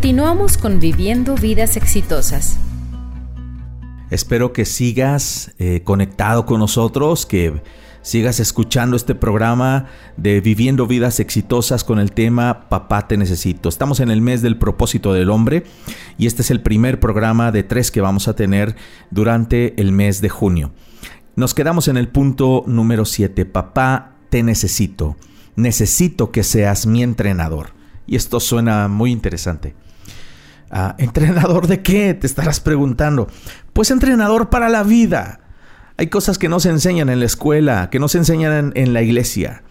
S1: Continuamos con Viviendo Vidas Exitosas.
S2: Espero que sigas eh, conectado con nosotros, que sigas escuchando este programa de Viviendo Vidas Exitosas con el tema Papá te necesito. Estamos en el mes del propósito del hombre y este es el primer programa de tres que vamos a tener durante el mes de junio. Nos quedamos en el punto número 7. Papá te necesito. Necesito que seas mi entrenador. Y esto suena muy interesante. Ah, ¿Entrenador de qué? Te estarás preguntando. Pues entrenador para la vida. Hay cosas que no se enseñan en la escuela, que no se enseñan en, la iglesia,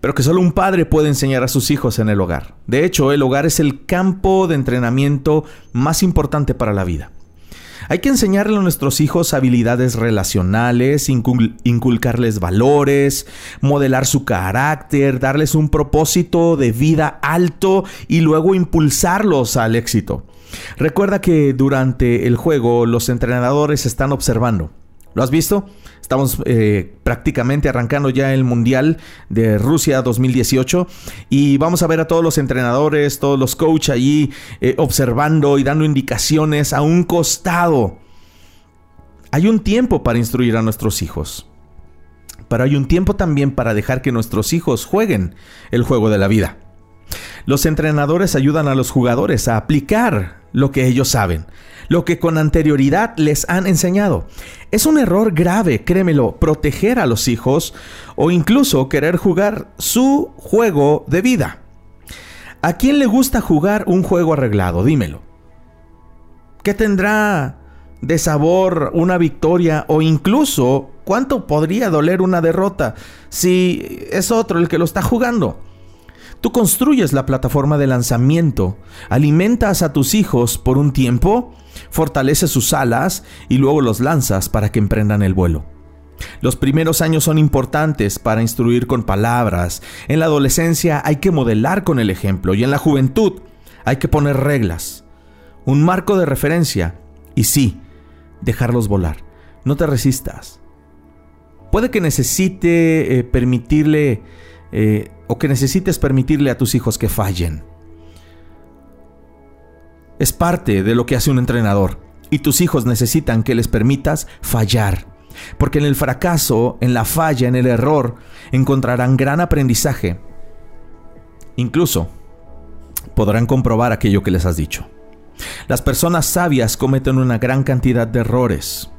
S2: pero que solo un padre puede enseñar a sus hijos en el hogar. De hecho, el hogar es el campo de entrenamiento más importante para la vida. Hay que enseñarle a nuestros hijos habilidades relacionales, inculcarles valores, modelar su carácter, darles un propósito de vida alto y luego impulsarlos al éxito. Recuerda que durante el juego los entrenadores están observando. ¿Lo has visto? Estamos eh, prácticamente arrancando ya el Mundial de Rusia 2018 y vamos a ver a todos los entrenadores, todos los coaches allí eh, observando y dando indicaciones a un costado. Hay un tiempo para instruir a nuestros hijos, pero hay un tiempo también para dejar que nuestros hijos jueguen el juego de la vida. Los entrenadores ayudan a los jugadores a aplicar lo que ellos saben, lo que con anterioridad les han enseñado. Es un error grave, créemelo, proteger a los hijos o incluso querer jugar su juego de vida. ¿A quién le gusta jugar un juego arreglado? Dímelo. ¿Qué tendrá de sabor una victoria o incluso cuánto podría doler una derrota si es otro el que lo está jugando? Tú construyes la plataforma de lanzamiento, alimentas a tus hijos por un tiempo, fortaleces sus alas y luego los lanzas para que emprendan el vuelo. Los primeros años son importantes para instruir con palabras, en la adolescencia hay que modelar con el ejemplo y en la juventud hay que poner reglas, un marco de referencia y sí, dejarlos volar. No te resistas. Puede que necesite eh, permitirle eh, o que necesites permitirle a tus hijos que fallen. Es parte de lo que hace un entrenador y tus hijos necesitan que les permitas fallar. Porque en el fracaso, en la falla, en el error, encontrarán gran aprendizaje. Incluso podrán comprobar aquello que les has dicho. Las personas sabias cometen una gran cantidad de errores.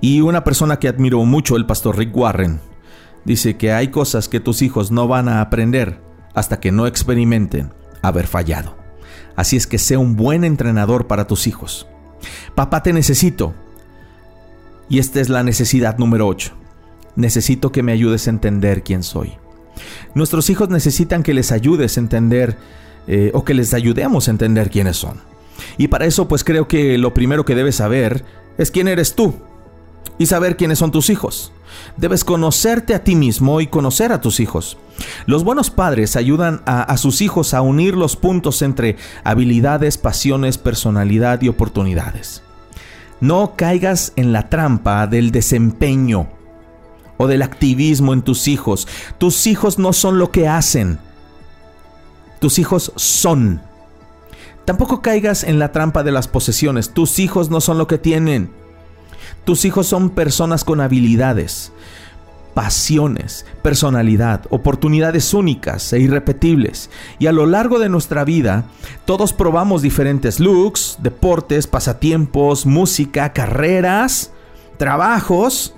S2: Y una persona que admiro mucho, el pastor Rick Warren, dice que hay cosas que tus hijos no van a aprender hasta que no experimenten haber fallado. Así es que sea un buen entrenador para tus hijos. Papá, te necesito. Y esta es la necesidad número 8. Necesito que me ayudes a entender quién soy. Nuestros hijos necesitan que les ayudes a entender eh, o que les ayudemos a entender quiénes son. Y para eso pues creo que lo primero que debes saber es quién eres tú y saber quiénes son tus hijos. Debes conocerte a ti mismo y conocer a tus hijos. Los buenos padres ayudan a, sus hijos a unir los puntos entre habilidades, pasiones, personalidad y oportunidades. No caigas en la trampa del desempeño o del activismo en tus hijos. Tus hijos no son lo que hacen. Tus hijos son. Tampoco caigas en la trampa de las posesiones. Tus hijos no son lo que tienen. Tus hijos son personas con habilidades, pasiones, personalidad, oportunidades únicas e irrepetibles. Y a lo largo de nuestra vida, todos probamos diferentes looks, deportes, pasatiempos, música, carreras, trabajos.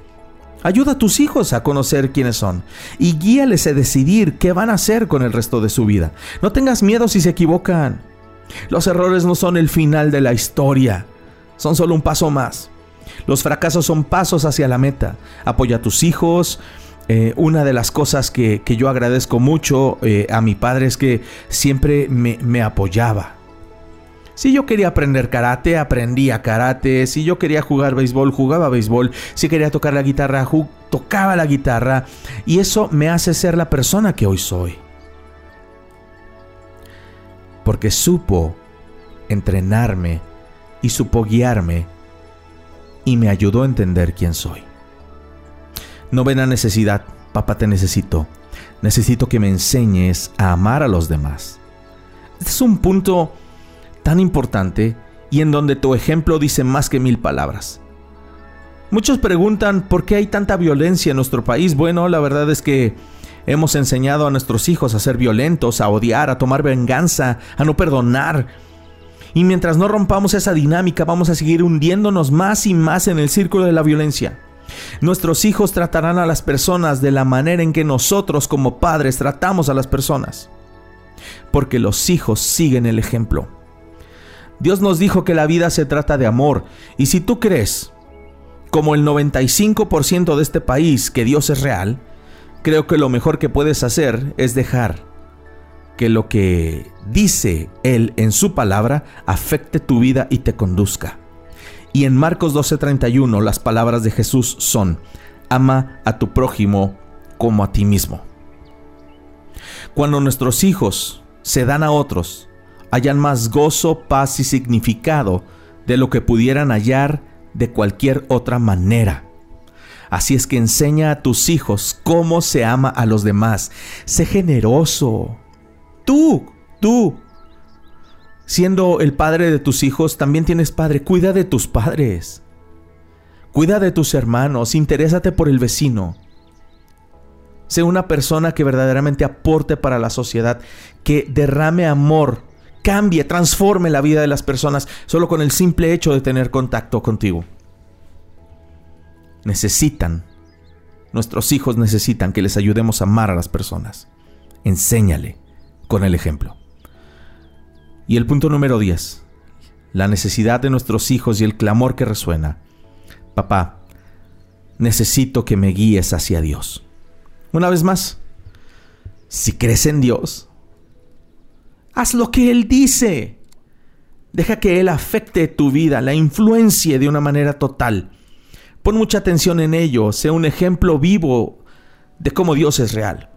S2: Ayuda a tus hijos a conocer quiénes son y guíales a decidir qué van a hacer con el resto de su vida. No tengas miedo si se equivocan. Los errores no son el final de la historia, son solo un paso más. Los fracasos son pasos hacia la meta. Apoya a tus hijos. Eh, una de las cosas que, yo agradezco mucho eh, a mi padre es que siempre me apoyaba. Si yo quería aprender karate, aprendía karate. Si yo quería jugar béisbol, jugaba béisbol. Si quería tocar la guitarra, tocaba la guitarra. Y eso me hace ser la persona que hoy soy. Porque supo entrenarme y supo guiarme y me ayudó a entender quién soy. Novena necesidad, papá te necesito. Necesito que me enseñes a amar a los demás. Este es un punto tan importante y en donde tu ejemplo dice más que mil palabras. Muchos preguntan por qué hay tanta violencia en nuestro país. Bueno, la verdad es que hemos enseñado a nuestros hijos a ser violentos, a odiar, a tomar venganza, a no perdonar. Y mientras no rompamos esa dinámica, vamos a seguir hundiéndonos más y más en el círculo de la violencia. Nuestros hijos tratarán a las personas de la manera en que nosotros como padres tratamos a las personas. Porque los hijos siguen el ejemplo. Dios nos dijo que la vida se trata de amor. Y si tú crees como el 95% de este país que Dios es real, creo que lo mejor que puedes hacer es dejar que lo que dice Él en su palabra afecte tu vida y te conduzca. Y en Marcos 12:31 las palabras de Jesús son, ama a tu prójimo como a ti mismo. Cuando nuestros hijos se dan a otros, hallan más gozo, paz y significado de lo que pudieran hallar de cualquier otra manera. Así es que enseña a tus hijos cómo se ama a los demás. Sé generoso. Tú, tú, siendo el padre de tus hijos, también tienes padre. Cuida de tus padres. Cuida de tus hermanos. Interésate por el vecino. Sé una persona que verdaderamente aporte para la sociedad, que derrame amor cambie, transforme la vida de las personas solo con el simple hecho de tener contacto contigo. Necesitan, nuestros hijos necesitan que les ayudemos a amar a las personas. Enséñale con el ejemplo. Y el punto número 10, la necesidad de nuestros hijos y el clamor que resuena. Papá, necesito que me guíes hacia Dios. Una vez más, si crees en Dios, Haz lo que Él dice. Deja que Él afecte tu vida, la influencie de una manera total. Pon mucha atención en ello, sea un ejemplo vivo de cómo Dios es real.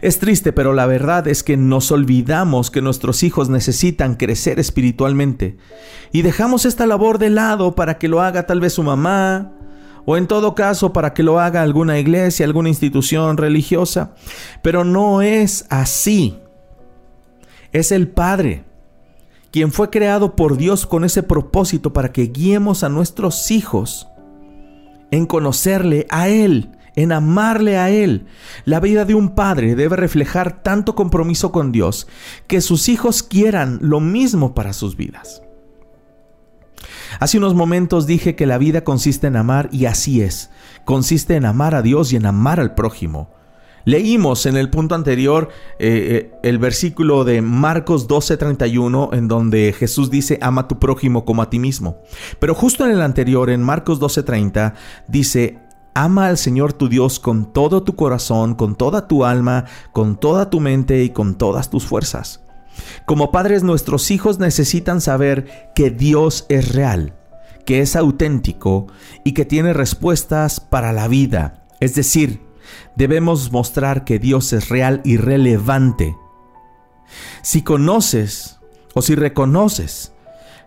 S2: Es triste, pero la verdad es que nos olvidamos que nuestros hijos necesitan crecer espiritualmente. Y dejamos esta labor de lado para que lo haga tal vez su mamá o en todo caso para que lo haga alguna iglesia, alguna institución religiosa. Pero no es así. Es el Padre, quien fue creado por Dios con ese propósito para que guiemos a nuestros hijos en conocerle a Él, en amarle a Él. La vida de un padre debe reflejar tanto compromiso con Dios que sus hijos quieran lo mismo para sus vidas. Hace unos momentos dije que la vida consiste en amar y así es. Consiste en amar a Dios y en amar al prójimo. Leímos en el punto anterior eh, eh, el versículo de Marcos 12:31 en donde Jesús dice, ama a tu prójimo como a ti mismo. Pero justo en el anterior, en Marcos 12:30, dice, ama al Señor tu Dios con todo tu corazón, con toda tu alma, con toda tu mente y con todas tus fuerzas. Como padres nuestros hijos necesitan saber que Dios es real, que es auténtico y que tiene respuestas para la vida. Es decir, debemos mostrar que Dios es real y relevante. Si conoces o si reconoces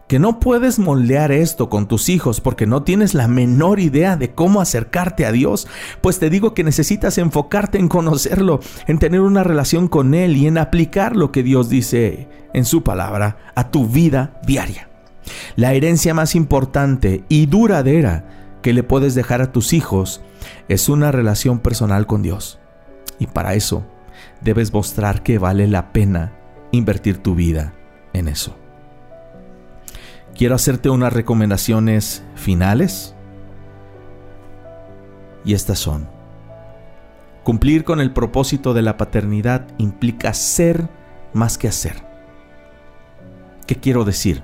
S2: que no puedes moldear esto con tus hijos porque no tienes la menor idea de cómo acercarte a Dios, pues te digo que necesitas enfocarte en conocerlo, en tener una relación con Él y en aplicar lo que Dios dice en su palabra a tu vida diaria. La herencia más importante y duradera que le puedes dejar a tus hijos es una relación personal con Dios. Y para eso debes mostrar que vale la pena invertir tu vida en eso. Quiero hacerte unas recomendaciones finales. Y estas son. Cumplir con el propósito de la paternidad implica ser más que hacer. ¿Qué quiero decir?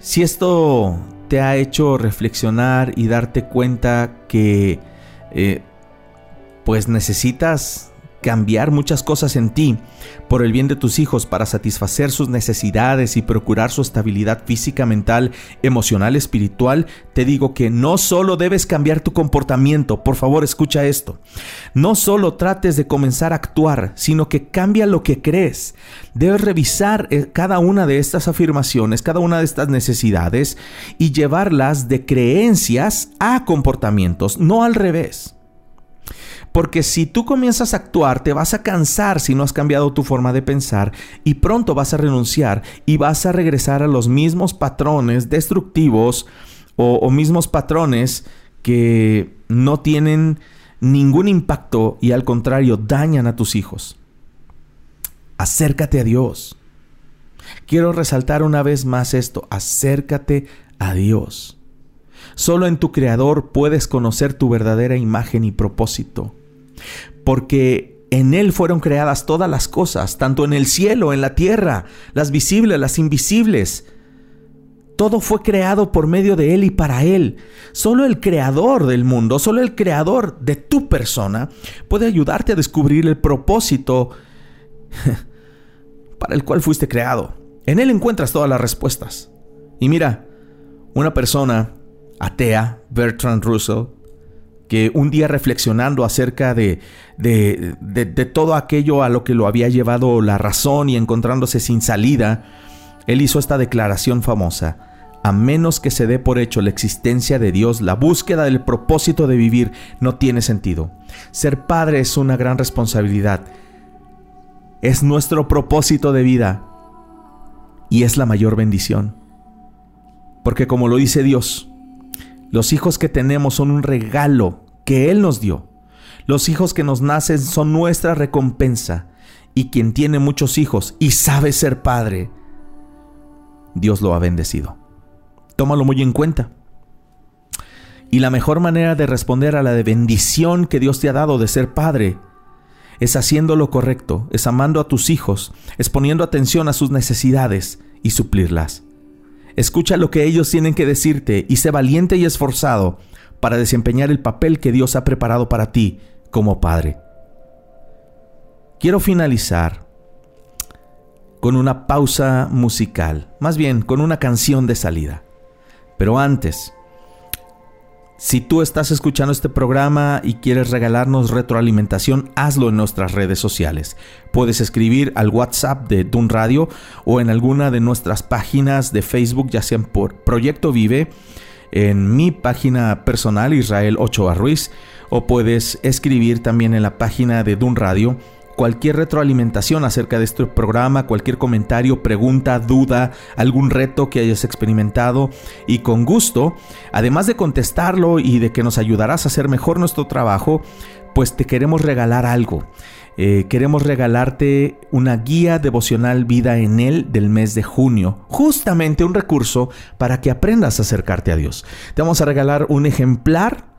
S2: Si esto te ha hecho reflexionar y darte cuenta que eh, pues necesitas cambiar muchas cosas en ti por el bien de tus hijos para satisfacer sus necesidades y procurar su estabilidad física, mental, emocional, espiritual, te digo que no solo debes cambiar tu comportamiento, por favor escucha esto, no solo trates de comenzar a actuar, sino que cambia lo que crees. Debes revisar eh, cada una de estas afirmaciones, cada una de estas necesidades y llevarlas de creencias a comportamientos, no al revés. Porque si tú comienzas a actuar, te vas a cansar si no has cambiado tu forma de pensar y pronto vas a renunciar y vas a regresar a los mismos patrones destructivos o, mismos patrones que no tienen ningún impacto y al contrario dañan a tus hijos. Acércate a Dios. Quiero resaltar una vez más esto, acércate a Dios. Solo en tu Creador puedes conocer tu verdadera imagen y propósito, porque en Él fueron creadas todas las cosas, tanto en el cielo, en la tierra, las visibles, las invisibles. Todo fue creado por medio de Él y para Él. Solo el creador del mundo, solo el creador de tu persona puede ayudarte a descubrir el propósito (laughs) para el cual fuiste creado. En Él encuentras todas las respuestas. Y mira, una persona atea, Bertrand Russell, un día reflexionando acerca de, de, todo aquello a lo que lo había llevado la razón y encontrándose sin salida, él hizo esta declaración famosa. A menos que se dé por hecho la existencia de Dios, la búsqueda del propósito de vivir no tiene sentido. Ser padre es una gran responsabilidad. Es nuestro propósito de vida y es la mayor bendición. Porque como lo dice Dios, los hijos que tenemos son un regalo que Él nos dio. Los hijos que nos nacen son nuestra recompensa. Y quien tiene muchos hijos y sabe ser padre, Dios lo ha bendecido. Tómalo muy en cuenta. Y la mejor manera de responder a la bendición que Dios te ha dado de ser padre es haciendo lo correcto, es amando a tus hijos, es poniendo atención a sus necesidades y suplirlas. Escucha lo que ellos tienen que decirte y sé valiente y esforzado para desempeñar el papel que Dios ha preparado para ti como padre. Quiero finalizar con una pausa musical, más bien con una canción de salida. Pero antes, si tú estás escuchando este programa y quieres regalarnos retroalimentación, hazlo en nuestras redes sociales. Puedes escribir al WhatsApp de Dun Radio o en alguna de nuestras páginas de Facebook, ya sean por Proyecto Vive, en mi página personal Israel Ochoa Ruiz, o puedes escribir también en la página de Dun Radio cualquier retroalimentación acerca de este programa, cualquier comentario, pregunta, duda, algún reto que hayas experimentado y con gusto, además de contestarlo y de que nos ayudarás a hacer mejor nuestro trabajo, pues te queremos regalar algo. Eh, queremos regalarte una guía devocional Vida en Él del mes de junio, justamente un recurso para que aprendas a acercarte a Dios. Te vamos a regalar un ejemplar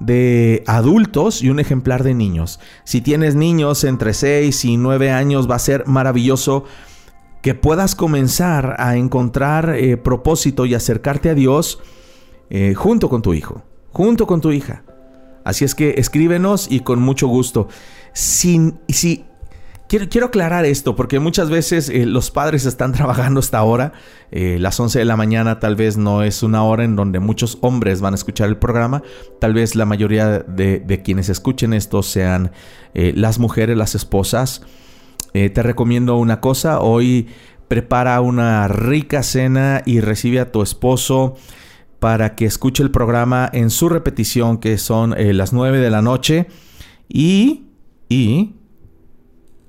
S2: de adultos y un ejemplar de niños. Si tienes niños entre 6 y 9 años va a ser maravilloso que puedas comenzar a encontrar eh, propósito y acercarte a Dios eh, junto con tu hijo, junto con tu hija. Así es que escríbenos y con mucho gusto. Sin, si Quiero, aclarar esto porque muchas veces eh, los padres están (laughs) trabajando hasta ahora. Eh, las 11 de la mañana tal vez no es una hora en donde muchos hombres van a escuchar el programa. Tal vez la mayoría de, quienes escuchen esto sean eh, las mujeres, las esposas. te recomiendo una cosa. Hoy prepara una rica cena y recibe a tu esposo para que escuche el programa en su repetición que son las 9 de la noche. Y... Y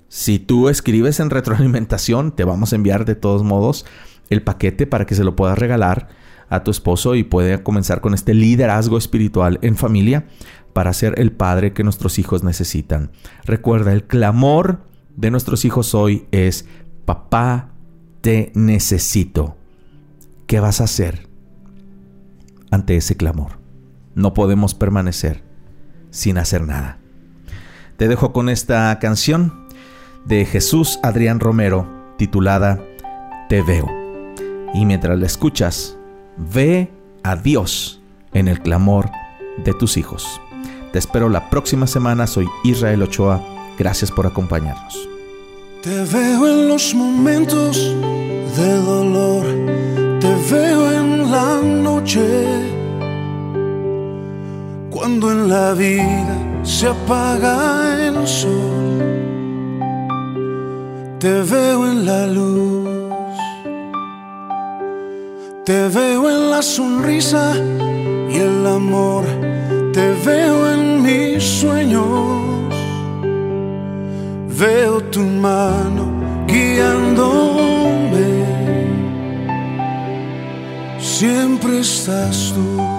S2: si tú escribes en retroalimentación, te vamos a enviar de todos modos el paquete para que se lo puedas regalar a tu esposo y pueda comenzar con este liderazgo espiritual en familia para ser el padre que nuestros hijos necesitan. Recuerda, el clamor de nuestros hijos hoy es, papá, te necesito. ¿Qué vas a hacer ante ese clamor? No podemos permanecer sin hacer nada. Te dejo con esta canción de Jesús Adrián Romero titulada Te veo. Y mientras la escuchas, ve a Dios en el clamor de tus hijos. Te espero la próxima semana, soy Israel Ochoa, gracias por acompañarnos.
S3: Te veo en los momentos de dolor, te veo en la noche, cuando en la vida se apaga el sol te veo en la luz, te veo en la sonrisa y el amor, te veo en mis sueños. veo tu mano guiándome. Siempre estás tú.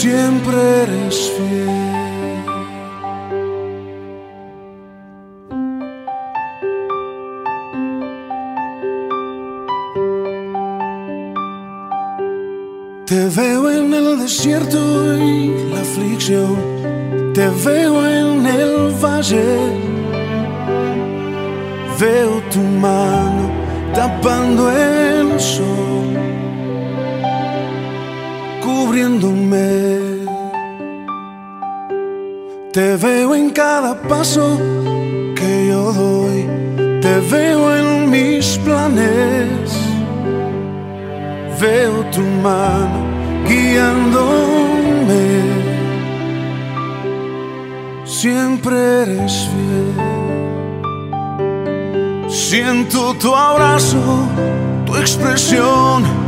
S3: siempre eres fiel. Te veo en el desierto y la aflicción, te veo en el valle, veo tu mano tapando el sol, cubriéndome. Te veo en cada paso que yo doy, te veo en mis planes veo tu mano guiándome. Siempre eres fiel. Siento tu abrazo, tu expresión.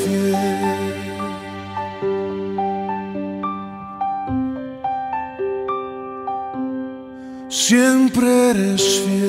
S3: eres fiel.